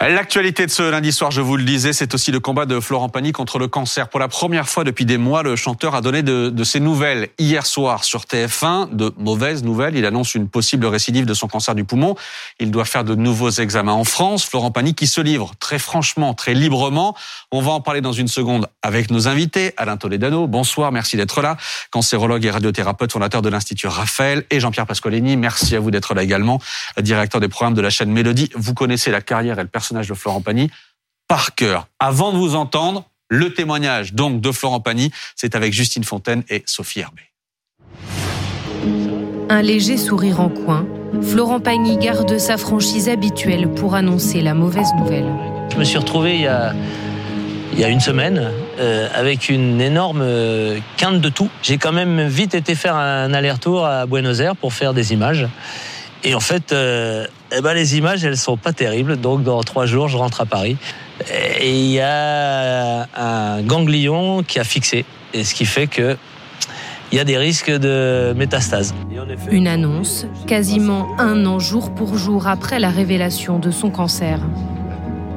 L'actualité de ce lundi soir, je vous le disais, c'est aussi le combat de Florent Pagny contre le cancer. Pour la première fois depuis des mois, le chanteur a donné de, ses nouvelles hier soir sur TF1, de mauvaises nouvelles. Il annonce une possible récidive de son cancer du poumon. Il doit faire de nouveaux examens en France. Florent Pagny qui se livre très franchement, très librement. On va en parler dans une seconde avec nos invités. Alain Toledano, bonsoir, merci d'être là. Cancérologue et radiothérapeute, fondateur de l'Institut Raphaël. Et Jean-Pierre Pascolini, merci à vous d'être là également, directeur des programmes de la chaîne Mélodie. Vous connaissez la carrière et le personnage de Florent Pagny par cœur. Avant de vous entendre, le témoignage donc de Florent Pagny, c'est avec Justine Fontaine et Sophie Herbet. Un léger sourire en coin, Florent Pagny garde sa franchise habituelle pour annoncer la mauvaise nouvelle. Je me suis retrouvé il y a, il y a une semaine euh, avec une énorme euh, quinte de tout. J'ai quand même vite été faire un aller-retour à Buenos Aires pour faire des images. Et en fait, euh, eh ben les images, elles sont pas terribles. Donc, dans trois jours, je rentre à Paris. Et il y a un ganglion qui a fixé. Et ce qui fait que il y a des risques de métastase. Une annonce quasiment un an jour pour jour après la révélation de son cancer.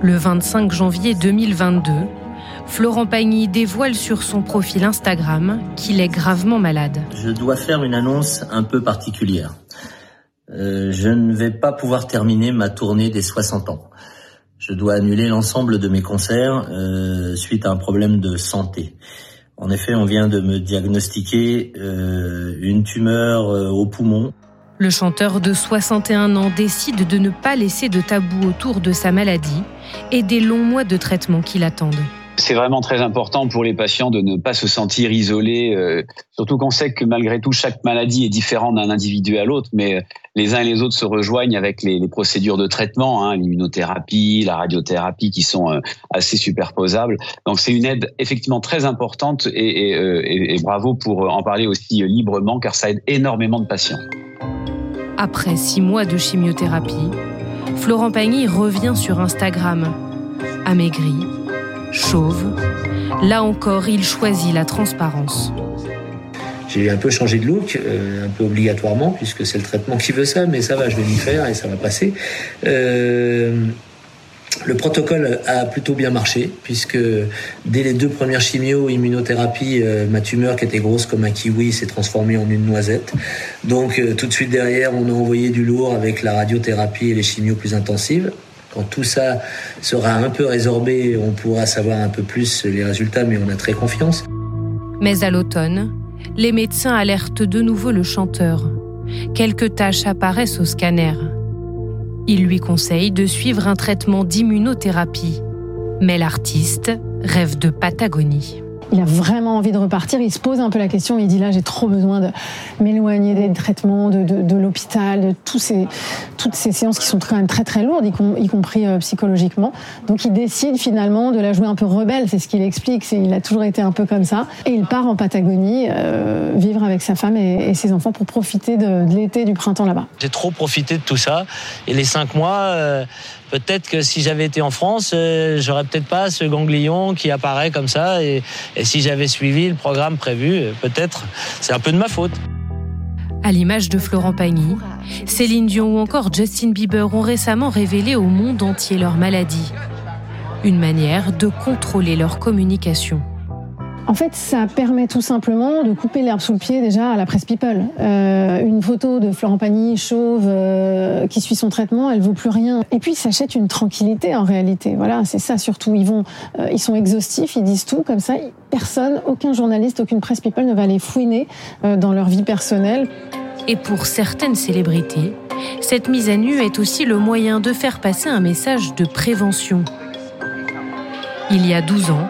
Le 25 janvier 2022, Florent Pagny dévoile sur son profil Instagram qu'il est gravement malade. Je dois faire une annonce un peu particulière. Euh, je ne vais pas pouvoir terminer ma tournée des 60 ans. Je dois annuler l'ensemble de mes concerts euh, suite à un problème de santé. En effet, on vient de me diagnostiquer euh, une tumeur euh, au poumon. Le chanteur de 61 ans décide de ne pas laisser de tabou autour de sa maladie et des longs mois de traitement qui l'attendent. C'est vraiment très important pour les patients de ne pas se sentir isolés, euh, surtout qu'on sait que malgré tout, chaque maladie est différente d'un individu à l'autre, mais euh, les uns et les autres se rejoignent avec les, procédures de traitement, hein, l'immunothérapie, la radiothérapie, qui sont euh, assez superposables. Donc c'est une aide effectivement très importante et, et, et bravo pour en parler aussi librement, car ça aide énormément de patients. Après six mois de chimiothérapie, Florent Pagny revient sur Instagram, amaigri, chauve. Là encore, il choisit la transparence. J'ai un peu changé de look, euh, un peu obligatoirement, puisque c'est le traitement qui veut ça, mais ça va, je vais m'y faire et ça va passer. Euh, le protocole a plutôt bien marché, puisque dès les deux premières chimio, immunothérapie, euh, ma tumeur qui était grosse comme un kiwi s'est transformée en une noisette. Donc euh, tout de suite derrière, on a envoyé du lourd avec la radiothérapie et les chimios plus intensives. Quand tout ça sera un peu résorbé, on pourra savoir un peu plus les résultats, mais on a très confiance. Mais à l'automne, les médecins alertent de nouveau le chanteur. Quelques taches apparaissent au scanner. Ils lui conseillent de suivre un traitement d'immunothérapie. Mais l'artiste rêve de Patagonie il a vraiment envie de repartir. Il se pose un peu la question. Il dit là, j'ai trop besoin de m'éloigner des traitements, de, de, l'hôpital, de ces, toutes ces séances qui sont quand même très très lourdes, y, com y compris euh, psychologiquement. Donc il décide finalement de la jouer un peu rebelle. C'est ce qu'il explique. Il a toujours été un peu comme ça. Et il part en Patagonie euh, vivre avec sa femme et, ses enfants pour profiter de, de l'été, du printemps là-bas. J'ai trop profité de tout ça. Et les cinq mois. Euh peut-être que si j'avais été en France, euh, j'aurais peut-être pas ce ganglion qui apparaît comme ça. Et, si j'avais suivi le programme prévu, euh, peut-être c'est un peu de ma faute. À l'image de Florent Pagny, Céline Dion ou encore Justin Bieber ont récemment révélé au monde entier leur maladie. Une manière de contrôler leur communication. En fait, ça permet tout simplement de couper l'herbe sous le pied déjà à la presse people. Euh, une photo de Florent Pagny chauve euh, qui suit son traitement, elle vaut plus rien. Et puis, ils s'achètent une tranquillité en réalité. Voilà, c'est ça surtout. Ils vont, euh, ils sont exhaustifs, ils disent tout comme ça. Personne, aucun journaliste, aucune presse people ne va les fouiner dans leur vie personnelle. Et pour certaines célébrités, cette mise à nu est aussi le moyen de faire passer un message de prévention. Il y a 12 ans,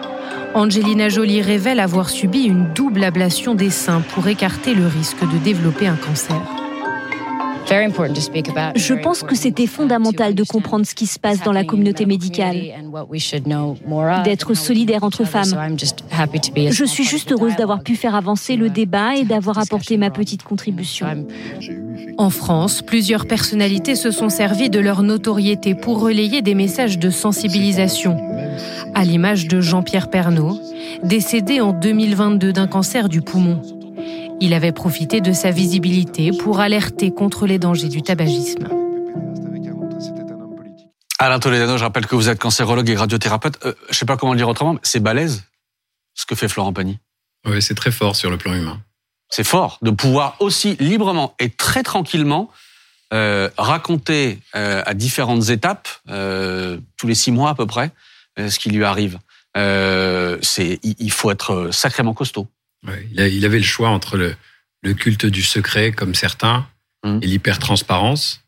Angelina Jolie révèle avoir subi une double ablation des seins pour écarter le risque de développer un cancer. Je pense que c'était fondamental de comprendre ce qui se passe dans la communauté médicale, d'être solidaire entre femmes. Je suis juste heureuse d'avoir pu faire avancer le débat et d'avoir apporté ma petite contribution. En France, plusieurs personnalités se sont servies de leur notoriété pour relayer des messages de sensibilisation, à l'image de Jean-Pierre Pernaud, décédé en 2022 d'un cancer du poumon. Il avait profité de sa visibilité pour alerter contre les dangers du tabagisme. Alain Toledano, je rappelle que vous êtes cancérologue et radiothérapeute. Je euh, je sais pas comment le dire autrement, mais c'est balèze ce que fait Florent Pagny. Oui, c'est très fort sur le plan humain. C'est fort de pouvoir aussi librement et très tranquillement euh, raconter euh, à différentes étapes, tous les six mois à peu près, ce qui lui arrive. c'est, il faut être sacrément costaud. il, avait le choix entre le, culte du secret, comme certains, hum. et l'hypertransparence.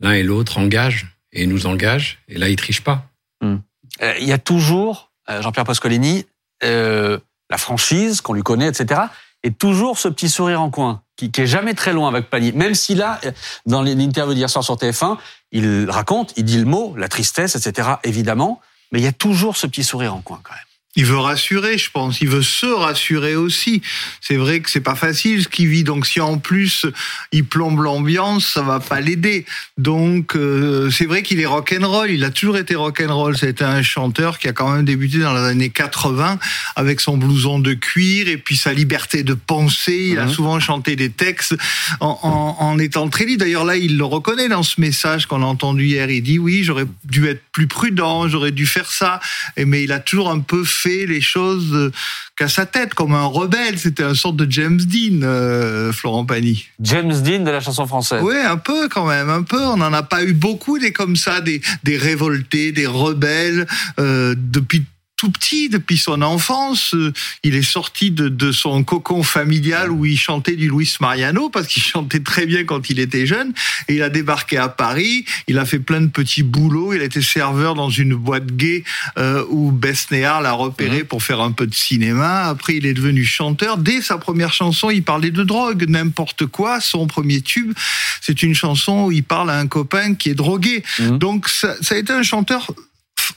L'un et l'autre engagent et nous engage. Et là, il triche pas. Hmm. Euh, il y a toujours, euh, Jean-Pierre Pascolini, euh, la franchise qu'on lui connaît, etc. Et toujours ce petit sourire en coin qui, qui est jamais très loin avec Pagny. Même si là, dans l'interview d'hier soir sur TF1, il raconte, il dit le mot, la tristesse, etc. Évidemment, mais il y a toujours ce petit sourire en coin quand même. Il veut rassurer, je pense. Il veut se rassurer aussi. C'est vrai que c'est pas facile ce qu'il vit. Donc si en plus il plombe l'ambiance, ça va pas l'aider. Donc euh, c'est vrai qu'il est rock'n'roll. Il a toujours été rock'n'roll. C'était un chanteur qui a quand même débuté dans les années 80 avec son blouson de cuir et puis sa liberté de penser. Il a mhm. souvent chanté des textes en, en, en étant très libre. D'ailleurs là, il le reconnaît dans ce message qu'on a entendu hier. Il dit oui, j'aurais dû être plus prudent, j'aurais dû faire ça. Mais il a toujours un peu fait les choses euh, qu'à sa tête, comme un rebelle. C'était un sorte de James Dean, euh, Florent Pagny. James Dean de la chanson française. Oui, un peu quand même, un peu. On n'en a pas eu beaucoup des comme ça, des, des révoltés, des rebelles euh, depuis tout petit, depuis son enfance. Euh, il est sorti de, de, son cocon familial où il chantait du Luis Mariano parce qu'il chantait très bien quand il était jeune. Et il a débarqué à Paris. Il a fait plein de petits boulots. Il a été serveur dans une boîte gay euh, où Besnéard l'a repéré mmh. pour faire un peu de cinéma. Après, il est devenu chanteur. Dès sa première chanson, il parlait de drogue, n'importe quoi. Son premier tube, c'est une chanson où il parle à un copain qui est drogué. Mmh. Donc, ça, ça a été un chanteur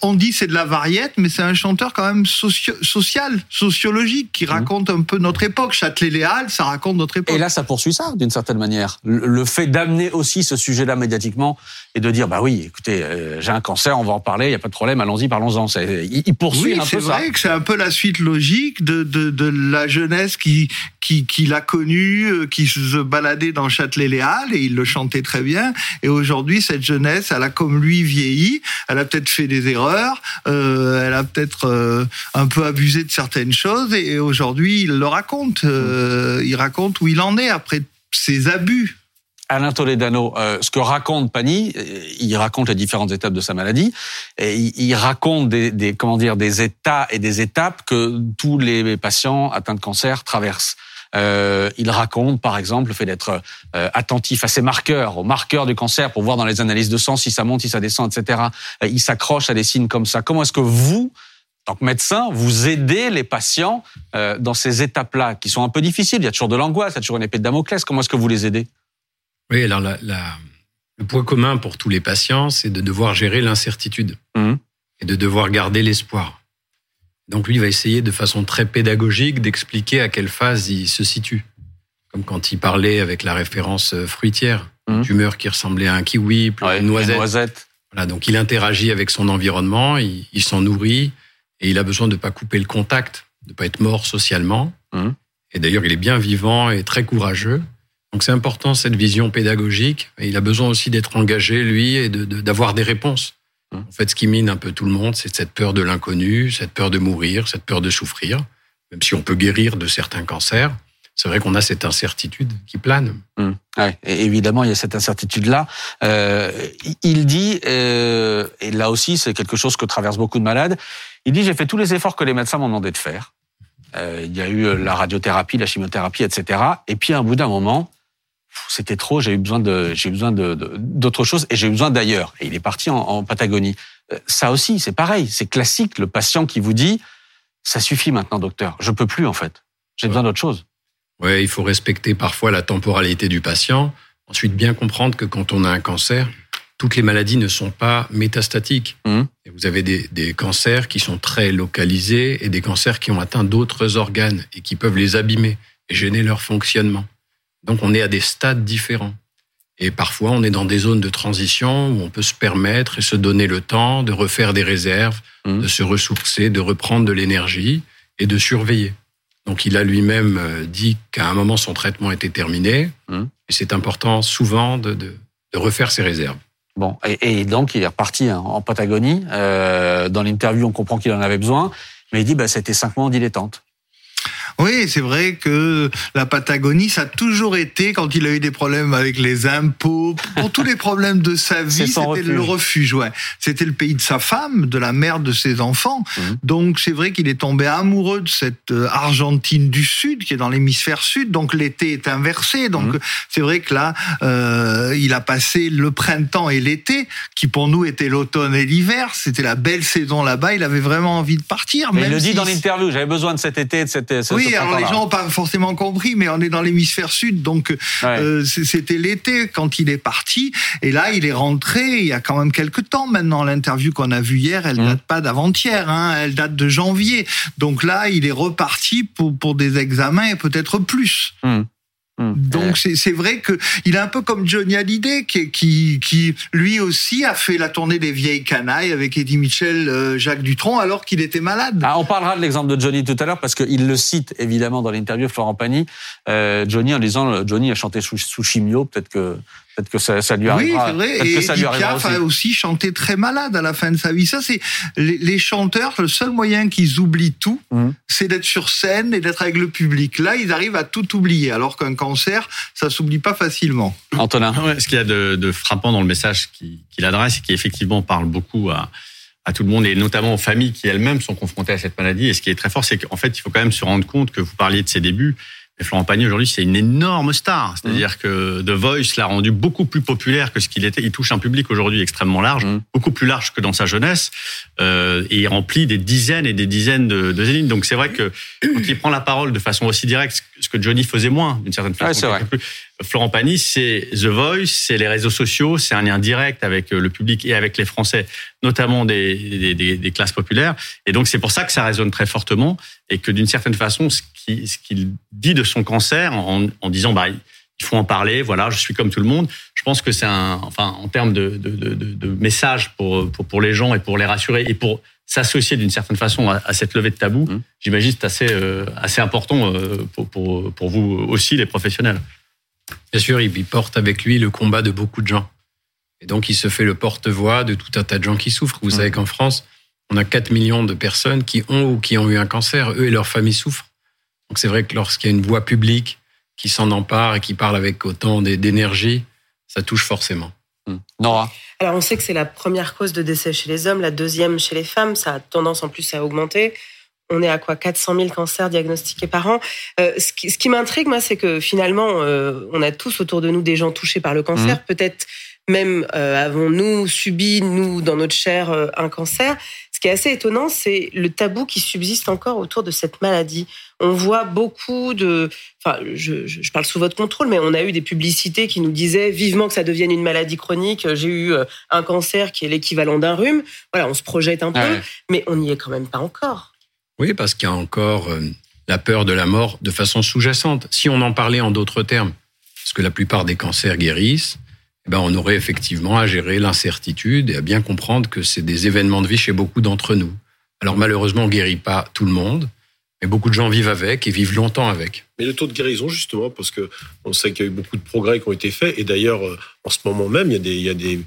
on dit c'est de la variette, mais c'est un chanteur quand même social, sociologique, qui mmh. raconte un peu notre époque. Châtelet-Léal, ça raconte notre époque. Et là, ça poursuit ça, d'une certaine manière. Le fait d'amener aussi ce sujet-là médiatiquement et de dire, bah oui, écoutez, euh, j'ai un cancer, on va en parler, il n'y a pas de problème, allons-y, parlons-en. Il, poursuit un peu ça. c'est vrai que c'est un peu la suite logique de, de, la jeunesse qui, qui, qui l'a connu, euh, qui se baladait dans Châtelet-Léal, et il le chantait très bien. Et aujourd'hui, cette jeunesse, elle a comme lui vieilli, elle a peut-être fait des erreurs, euh, elle a peut-être euh, un peu abusé de certaines choses et aujourd'hui il le raconte. Euh, il raconte où il en est après ses abus. Alain Toledano, ce que raconte Pani, il raconte les différentes étapes de sa maladie, et il, raconte des, comment dire des états et des étapes que tous les patients atteints de cancer traversent. Euh, il raconte, par exemple, le fait d'être euh, attentif à ses marqueurs, aux marqueurs du cancer, pour voir dans les analyses de sang si ça monte, si ça descend, etc. Euh, il s'accroche à des signes comme ça. Comment est-ce que vous, en tant que médecin, vous aidez les patients euh, dans ces étapes-là, qui sont un peu difficiles? Il y a toujours de l'angoisse, il y a toujours une épée de Damoclès. Comment est-ce que vous les aidez? Oui, alors la, le point commun pour tous les patients, c'est de devoir gérer l'incertitude mmh. et de devoir garder l'espoir. Donc lui va essayer de façon très pédagogique d'expliquer à quelle phase il se situe. Comme quand il parlait avec la référence euh, fruitière, mmh. tumeur qui ressemblait à un kiwi, puis une noisette. Voilà, donc il interagit avec son environnement, il, s'en nourrit et il a besoin de ne pas couper le contact, de ne pas être mort socialement. Mmh. Et d'ailleurs, il est bien vivant et très courageux. Donc c'est important cette vision pédagogique. Et il a besoin aussi d'être engagé, lui, et d'avoir des réponses. En fait, ce qui mine un peu tout le monde, c'est cette peur de l'inconnu, cette peur de mourir, cette peur de souffrir. Même si on peut guérir de certains cancers, c'est vrai qu'on a cette incertitude qui plane. Mmh. évidemment, il y a cette incertitude-là. Euh, il dit, euh, et là aussi, c'est quelque chose que traversent beaucoup de malades. Il dit j'ai fait tous les efforts que les médecins m'ont demandé de faire. Euh, il y a eu la radiothérapie, la chimiothérapie, etc. Et puis, à un bout d'un moment, c'était trop, j'ai eu besoin de, j'ai besoin de, d'autre chose et j'ai eu besoin d'ailleurs. Et il est parti en, Patagonie. Euh, ça aussi, c'est pareil, c'est classique. Le patient qui vous dit, ça suffit maintenant, docteur, je peux plus en fait, j'ai besoin d'autre chose. Ouais, il faut respecter parfois la temporalité du patient. Ensuite, bien comprendre que quand on a un cancer, toutes les maladies ne sont pas métastatiques. Mmh. Et vous avez des, des, cancers qui sont très localisés et des cancers qui ont atteint d'autres organes et qui peuvent les abîmer et gêner leur fonctionnement. Donc on est à des stades différents. Et parfois, on est dans des zones de transition où on peut se permettre et se donner le temps de refaire des réserves, mmh. de se ressourcer, de reprendre de l'énergie et de surveiller. Donc, il a lui-même euh, dit qu'à un moment, son traitement était terminé. Mmh. Et c'est important souvent de, de, de, refaire ses réserves. Bon, et, donc il est reparti en Patagonie. Euh, dans l'interview, on comprend qu'il en avait besoin, mais il dit bah c'était cinq mois en dilettante. Oui, c'est vrai que la Patagonie, ça a toujours été, quand il a eu des problèmes avec les impôts, pour tous les problèmes de sa vie, c'était le refuge. Ouais. C'était le pays de sa femme, de la mère de ses enfants. Mhm. Donc c'est vrai qu'il est tombé amoureux de cette euh, Argentine du Sud, qui est dans l'hémisphère sud. Donc l'été est inversé. Donc mhm. c'est vrai que là, euh, il a passé le printemps et l'été, qui pour nous était l'automne et l'hiver. C'était la belle saison là-bas. Il avait vraiment envie de partir. Mais il le dit dans l'interview. J'avais besoin de cet été, de cette. Oui, alors les gens n'ont pas forcément compris, mais on est dans l'hémisphère sud, donc euh, c'était l'été quand il est parti. Et là, il est rentré il y a quand même quelques temps maintenant. L'interview qu'on a vue hier, elle ne mmh. date pas d'avant-hier, hein, elle date de janvier. Donc là, il est reparti pour, pour des examens et peut-être plus. Mmh. Hum. Donc c'est vrai que il est un peu comme Johnny Hallyday qui, qui, qui lui aussi a fait la tournée des vieilles canailles avec Eddie Mitchell, euh, Jacques Dutronc alors qu'il était malade. Ah, on parlera de l'exemple de Johnny tout à l'heure parce qu'il le cite évidemment dans l'interview Florent Pagny. Euh, Johnny en disant Johnny a chanté sous, sous chimio, peut-être que Peut-être que ça, ça, lui arrivera. Oui, c'est vrai. Et ça Piaf a aussi chanté très malade à la fin de sa vie. Ça, c'est les, chanteurs. Le seul moyen qu'ils oublient tout, mmh. c'est d'être sur scène et d'être avec le public. Là, ils arrivent à tout oublier, alors qu'un cancer, ça s'oublie pas facilement. Antonin, ce qu'il y a de, frappant dans le message qu'il adresse, et qui effectivement parle beaucoup à à tout le monde et notamment aux familles qui elles-mêmes sont confrontées à cette maladie. Et ce qui est très fort, c'est qu'en fait, il faut quand même se rendre compte que vous parliez de ses débuts. Et Florent Pagny, aujourd'hui, c'est une énorme star. C'est-à-dire mmh. que The Voice l'a rendu beaucoup plus populaire que ce qu'il était. Il touche un public aujourd'hui extrêmement large, mmh. beaucoup plus large que dans sa jeunesse, euh, et il remplit des dizaines et des dizaines de, de. Donc c'est vrai que quand il prend la parole de façon aussi directe, ce que Johnny faisait moins, d'une certaine façon. Ouais, c'est vrai. Florent Pagny, c'est The Voice, c'est les réseaux sociaux, c'est un lien direct avec euh, le public et avec les Français, notamment des, des, des, classes populaires. Et donc c'est pour ça que ça résonne très fortement et que d'une certaine façon, ce qu'il ce qu'il dit de son cancer en, en, disant bah il faut en parler, voilà, je suis comme tout le monde. Je pense que c'est un, enfin en termes de, de, de, de message pour, pour, pour les gens et pour les rassurer et pour s'associer d'une certaine façon à, cette levée de tabou, mmh. j'imagine c'est assez, euh, assez important euh, pour, pour, pour vous aussi, les professionnels. Bien sûr, il porte avec lui le combat de beaucoup de gens. Et donc, il se fait le porte-voix de tout un tas de gens qui souffrent. Vous savez qu'en France, on a 4 millions de personnes qui ont ou qui ont eu un cancer. Eux et leurs familles souffrent. Donc, c'est vrai que lorsqu'il y a une voix publique qui s'en empare et qui parle avec autant d'énergie, ça touche forcément. Hmm. Nora Alors, on sait que c'est la première cause de décès chez les hommes, la deuxième chez les femmes. Ça a tendance en plus à augmenter on est à quoi 400 000 cancers diagnostiqués par an. Euh, ce qui, m'intrigue, moi, c'est que finalement, euh, on a tous autour de nous des gens touchés par le cancer. Mmh. Peut-être même euh, avons-nous subi, nous, dans notre chair, un cancer. Ce qui est assez étonnant, c'est le tabou qui subsiste encore autour de cette maladie. On voit beaucoup de... Enfin, je, je parle sous votre contrôle, mais on a eu des publicités qui nous disaient vivement que ça devienne une maladie chronique. J'ai eu un cancer qui est l'équivalent d'un rhume. Voilà, on se projette un peu, mais on n'y est quand même pas encore. Oui, parce qu'il y a encore euh, la peur de la mort de façon sous-jacente. Si on en parlait en d'autres termes, parce que la plupart des cancers guérissent, eh ben on aurait effectivement à gérer l'incertitude et à bien comprendre que c'est des événements de vie chez beaucoup d'entre nous. Alors malheureusement, on guérit pas tout le monde, mais beaucoup de gens vivent avec et vivent longtemps avec. Mais le taux de guérison, justement, parce que on sait qu'il y a eu beaucoup de progrès qui ont été faits, et d'ailleurs, euh, en ce moment même, il y a des,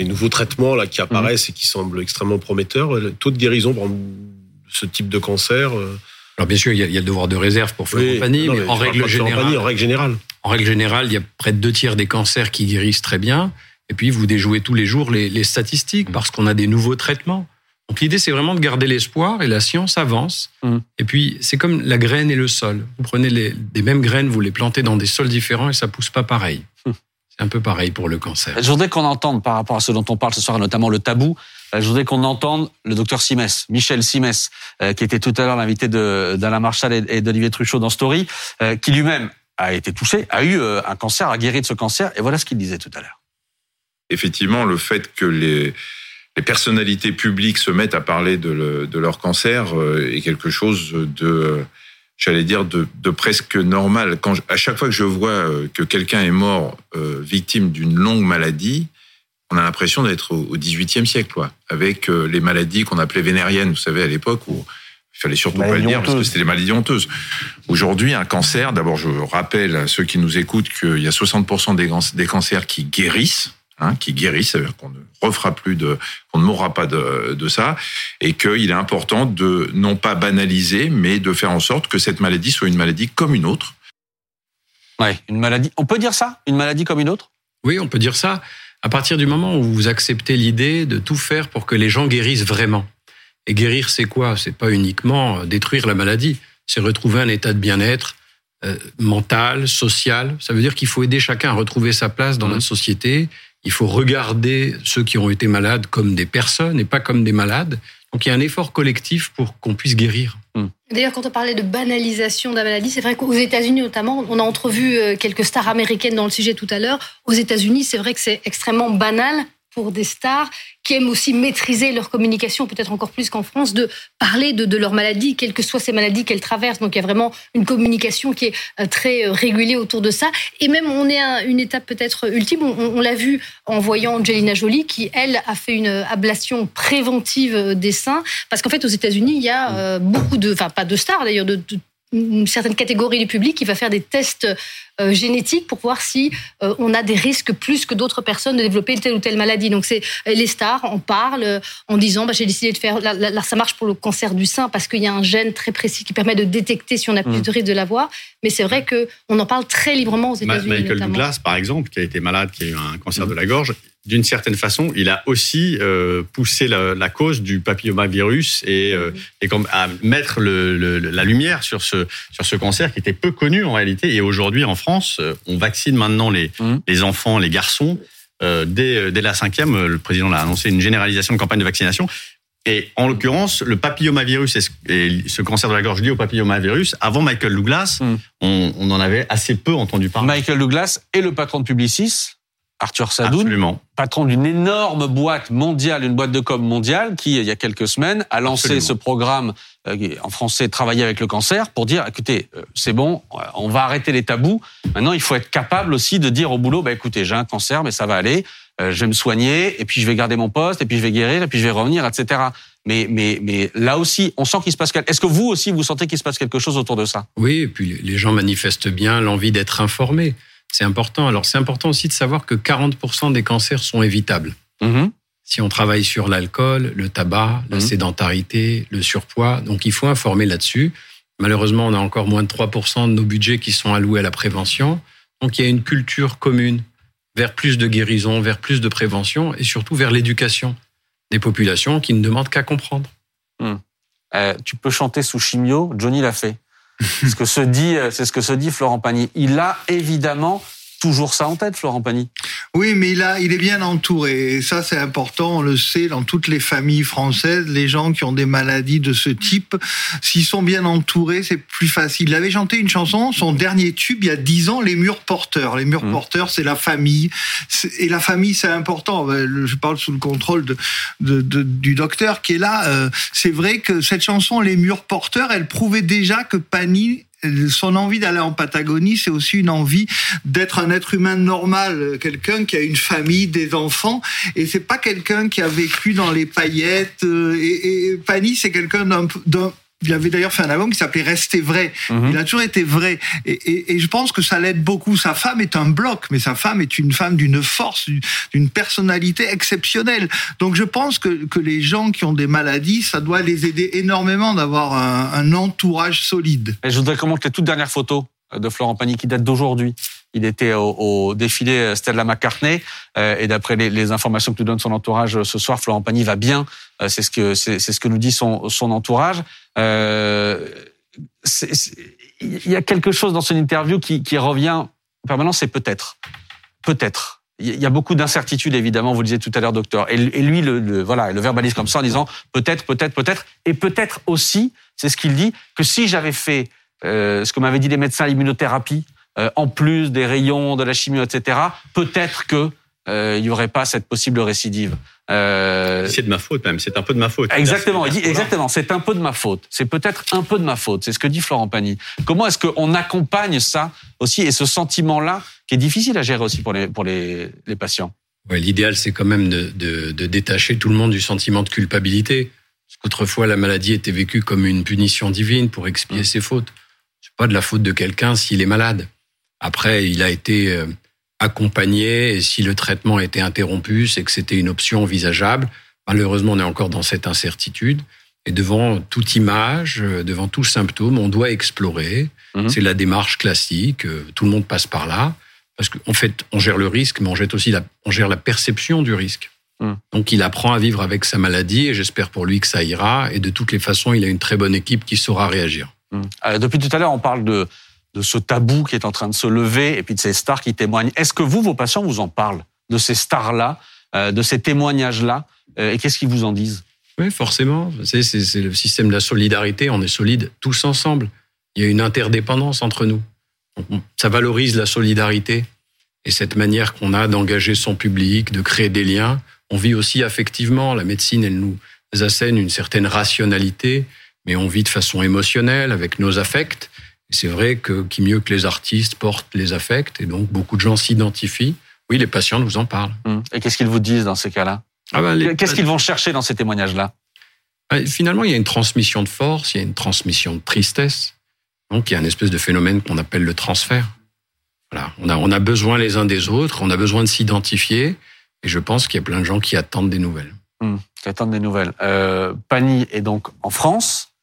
nouveaux traitements là qui apparaissent et qui semblent extrêmement prometteurs. Le taux de guérison, ce type de cancer euh. Alors bien sûr, il y, a, le devoir de réserve pour Florent mais, en règle générale, en règle générale, en règle générale, il y a près de deux tiers des cancers qui guérissent très bien. Et puis vous déjouez tous les jours les, statistiques parce qu'on a des nouveaux traitements. Donc l'idée, c'est vraiment de garder l'espoir et la science avance. Mmh. Et puis c'est comme la graine et le sol. Vous prenez les, les mêmes graines, vous les plantez dans des sols différents et ça pousse pas pareil. Mmh. C'est un peu pareil pour le cancer. Je voudrais qu'on entende par rapport à ce dont on parle ce soir, notamment le tabou. Euh, je voudrais qu'on entende le docteur Simès, Michel Simès, euh, qui était tout à l'heure l'invité d'Alain Marchal et d'Olivier Truchot dans Story, euh, qui lui-même a été touché, a eu un cancer, a guéri de ce cancer, et voilà ce qu'il disait tout à l'heure. Effectivement, le fait que les, personnalités publiques se mettent à parler de, leur cancer est quelque chose de, j'allais dire, de, presque normal. Quand à chaque fois que je vois que quelqu'un est mort victime d'une longue maladie, on a l'impression d'être au XVIIIe siècle, quoi, avec euh, les maladies qu'on appelait vénériennes, vous savez, à l'époque où il fallait surtout pas le dire parce que c'était les maladies honteuses. Aujourd'hui, un cancer, d'abord, je rappelle à ceux qui nous écoutent qu'il y a 60% des, des cancers qui guérissent. hein, qui guérissent, c'est-à-dire qu'on ne refera plus de, qu'on ne mourra pas de, de ça, et qu'il est important de non pas banaliser, mais de faire en sorte que cette maladie soit une maladie comme une autre. Ouais, une maladie. On peut dire ça, une maladie comme une autre? Oui, on peut dire ça. À partir du moment où vous acceptez l'idée de tout faire pour que les gens guérissent vraiment. Et guérir, c'est quoi? C'est pas uniquement euh, détruire la maladie, c'est retrouver un état de bien-être euh, mental, social. Ça veut dire qu'il faut aider chacun à retrouver sa place dans mmh. la société. Il faut regarder ceux qui ont été malades comme des personnes et pas comme des malades. Donc il y a un effort collectif pour qu'on puisse guérir. Mmh. D'ailleurs, quand on parlait de banalisation de la maladie, c'est vrai qu'aux États-Unis notamment, on a entrevu euh, quelques stars américaines dans le sujet tout à l'heure. Aux États-Unis, c'est vrai que c'est extrêmement banal pour des stars qui aiment aussi maîtriser leur communication, peut-être encore plus qu'en France, de parler de, leur maladie, quelles que soient ces maladies qu'elles traversent. Donc il y a vraiment une communication qui est euh, très euh, régulée autour de ça. Et même on est à une étape peut-être ultime. On, l'a vu en voyant Angelina Jolie qui, elle, a fait une ablation préventive des seins. Parce qu'en fait, aux États-Unis, il y a euh, beaucoup de, enfin pas de stars d'ailleurs, de une certaine catégorie du public qui va faire des tests euh, génétiques pour voir si euh, on a des risques plus que d'autres personnes de développer telle ou telle maladie. Donc c'est euh, les stars en parlent en disant bah, j'ai décidé de faire là, ça marche pour le cancer du sein parce qu'il y a un gène très précis qui permet de détecter si on a plus mm. de risques de l'avoir. Mais c'est vrai que on en parle très librement aux États-Unis. Michael Douglas par exemple qui a été malade, qui a eu un cancer de la gorge, d'une certaine façon, il a aussi euh, poussé la, la, cause du papillomavirus et, euh, et comme à mettre le, le, la lumière sur ce sur ce cancer qui était peu connu en réalité. Et aujourd'hui, en France, euh, on vaccine maintenant les mmh. les enfants, les garçons euh, dès dès la cinquième. Le président l'a annoncé une généralisation de campagne de vaccination. Et en l'occurrence, le papillomavirus et ce cancer de la gorge lié au papillomavirus, avant Michael Douglas, mmh. on, on, en avait assez peu entendu parler. Michael Douglas est le patron de Publicis, Arthur Sadoun, patron d'une énorme boîte mondiale, une boîte de com mondiale, qui, il y a quelques semaines, a lancé ce programme euh, en français Travailler avec le cancer pour dire, écoutez, euh, c'est bon, on va arrêter les tabous. Maintenant, il faut être capable aussi de dire au boulot, bah, écoutez, j'ai un cancer, mais ça va aller, euh, je vais me soigner, et puis je vais garder mon poste, et puis je vais guérir, et puis je vais revenir, etc. Mais, mais, mais là aussi, on sent qu'il se passe quelque Est-ce que vous aussi, vous sentez qu'il se passe quelque chose autour de ça? Oui, et puis les gens manifestent bien l'envie d'être informés. C'est important. Alors, c'est important aussi de savoir que 40% des cancers sont évitables. Mm-hmm. Si on travaille sur l'alcool, le tabac, la mm-hmm. sédentarité, le surpoids, donc il faut informer là-dessus. Malheureusement, on a encore moins de 3% de nos budgets qui sont alloués à la prévention. Donc, il y a une culture commune vers plus de guérison, vers plus de prévention et surtout vers l'éducation des populations qui ne demandent qu'à comprendre. Mm. Euh, tu peux chanter sous chimio, Johnny l'a fait ce que se dit, euh, c'est ce que se dit Florent Pagny. Il a évidemment toujours ça en tête, Florent Pagny. Oui, mais il, a, il est bien entouré. Et ça, c'est important. On le sait dans toutes les familles françaises. Les gens qui ont des maladies de ce type, s'ils sont bien entourés, c'est plus facile. Il avait chanté une chanson, son dernier tube, il y a dix ans, Les murs porteurs. Les murs mmh. porteurs, c'est la famille. Et la famille, c'est important. Euh, je parle sous le contrôle de, de, du docteur qui est là. Euh, c'est vrai que cette chanson, Les murs porteurs, elle prouvait déjà que Pagny son envie d'aller en Patagonie, c'est aussi une envie d'être un être humain normal, quelqu'un qui a une famille, des enfants, et c'est pas quelqu'un qui a vécu dans les paillettes. Euh, et, et Pani, c'est quelqu'un d'un il avait d'ailleurs fait un album qui s'appelait Rester vrai. Mhm. Il a toujours été vrai. Et, je pense que ça l'aide beaucoup. Sa femme est un bloc, mais sa femme est une femme d'une force, d'une personnalité exceptionnelle. Donc je pense que, que les gens qui ont des maladies, ça doit les aider énormément d'avoir un, entourage solide. Et je voudrais commenter les toutes dernières photos de Florent Pagny qui datent d'aujourd'hui. Il était au, défilé Stella McCartney euh, et d'après les, informations que nous donne son entourage ce soir, Florent Pagny va bien. Euh, c'est ce que c'est ce que nous dit son, son entourage. Euh, il y a quelque chose dans son interview qui, qui revient en permanence, c'est peut-être, peut-être. Il y a beaucoup d'incertitudes, évidemment, vous le disiez tout à l'heure, docteur. Et, lui, le, voilà, le verbalise comme ça en disant peut-être, peut-être, peut-être. Et peut-être aussi, c'est ce qu'il dit, que si j'avais fait euh, ce que m'avaient dit les médecins, l'immunothérapie, euh, en plus des rayons, de la chimie, etc., peut-être que euh, il n'y aurait pas cette possible récidive. Euh... C'est de ma faute même, c'est un peu de ma faute. Exactement, dit exactement, c'est un peu de ma faute. C'est peut-être un peu de ma faute, c'est ce que dit Florent Pagny. Comment est-ce qu'on accompagne ça aussi et ce sentiment-là qui est difficile à gérer aussi pour les, pour les, les patients? Ouais, L'idéal, c'est quand même de, de, de, détacher tout le monde du sentiment de culpabilité. Parce qu'autrefois, la maladie était vécue comme une punition divine pour expier mmh. ses fautes. C'est pas de la faute de quelqu'un s'il est malade. Après, il a été euh, accompagner et si le traitement était interrompu, c'est que c'était une option envisageable. Malheureusement, on est encore dans cette incertitude. Et devant toute image, euh, devant tout symptôme, on doit explorer. Mhm. C'est la démarche classique. Euh, tout le monde passe par là. Parce qu'en fait, on gère le risque, mais on, gère aussi la, on gère la perception du risque. Mhm. Donc, il apprend à vivre avec sa maladie et j'espère pour lui que ça ira. Et de toutes les façons, il a une très bonne équipe qui saura réagir. Mhm. depuis tout à l'heure, on parle de, de ce tabou qui est en train de se lever et puis de ces stars qui témoignent. Est-ce que vous, vos patients, vous en parlent de ces stars-là, euh, de ces témoignages-là Et qu'est-ce qu'ils vous en disent? Oui, forcément. C'est le système de la solidarité. On est solide tous ensemble. Il y a une interdépendance entre nous. Ça valorise la solidarité et cette manière qu'on a d'engager son public, de créer des liens. On vit aussi affectivement. La médecine, elle nous assène une certaine rationalité, mais on vit de façon émotionnelle avec nos affects. C'est vrai que qui mieux que les artistes portent les affects et donc beaucoup de gens s'identifient. Oui, les patients nous en parlent. Hum. Et qu'est-ce qu'ils vous disent dans ces cas-là ah ben, Qu'est-ce qu'ils vont chercher dans ces témoignages-là ah, Finalement, il y a une transmission de force, il y a une transmission de tristesse. Donc, il y a un espèce de phénomène qu'on appelle le transfert. Voilà. On a, on a besoin les uns des autres, on a besoin de s'identifier. Et je pense qu'il y a plein de gens qui attendent des nouvelles. Mmh, qui attendent des nouvelles. Euh, Pani est donc en France.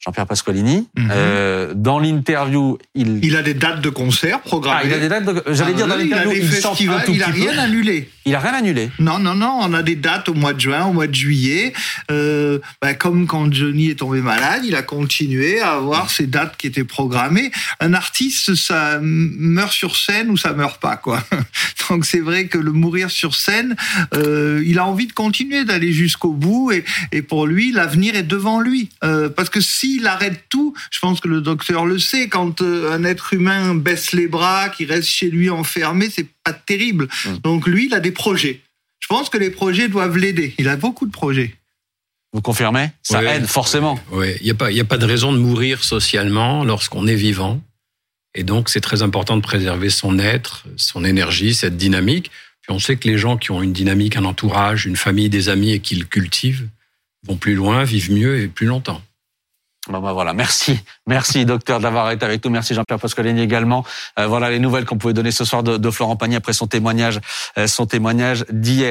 Jean-Pierre Pasqualini. Mhm. Euh, dans l'interview, il... Il a des dates de concert programmées. Ah, il a des dates de... J'allais dire dans l'interview, il, il, il a rien annulé. Il a rien annulé. Non, non, non. On a des dates au mois de juin, au mois de juillet. Euh, bah, comme quand Johnny est tombé malade, il a continué à avoir ces dates qui étaient programmées. Un artiste, ça meurt sur scène ou ça meurt pas, quoi. Donc c'est vrai que le mourir sur scène, euh, il a envie de continuer, d'aller jusqu'au bout. Et, et pour lui, l'avenir est devant lui. Parce que si s'il arrête tout, je pense que le docteur le sait, quand euh, un être humain baisse les bras, qui reste chez lui enfermé, c'est pas terrible. Hum. Donc lui, il a des projets. Je pense que les projets doivent l'aider. Il a beaucoup de projets. Vous confirmez? Ça aide forcément. Oui, il n'y a, pas, a pas de raison de mourir socialement lorsqu'on est vivant. Et donc, c'est très important de préserver son être, son énergie, cette dynamique. Puis on sait que les gens qui ont une dynamique, un entourage, une famille, des amis et qui le cultivent vont plus loin, vivent mieux et plus longtemps. Bon bah voilà, merci, merci docteur d'avoir été avec nous, merci Jean-Pierre Pasqualini également. Euh, voilà les nouvelles qu'on pouvait donner ce soir de, Florent Pagny après son témoignage, euh, son témoignage d'hier.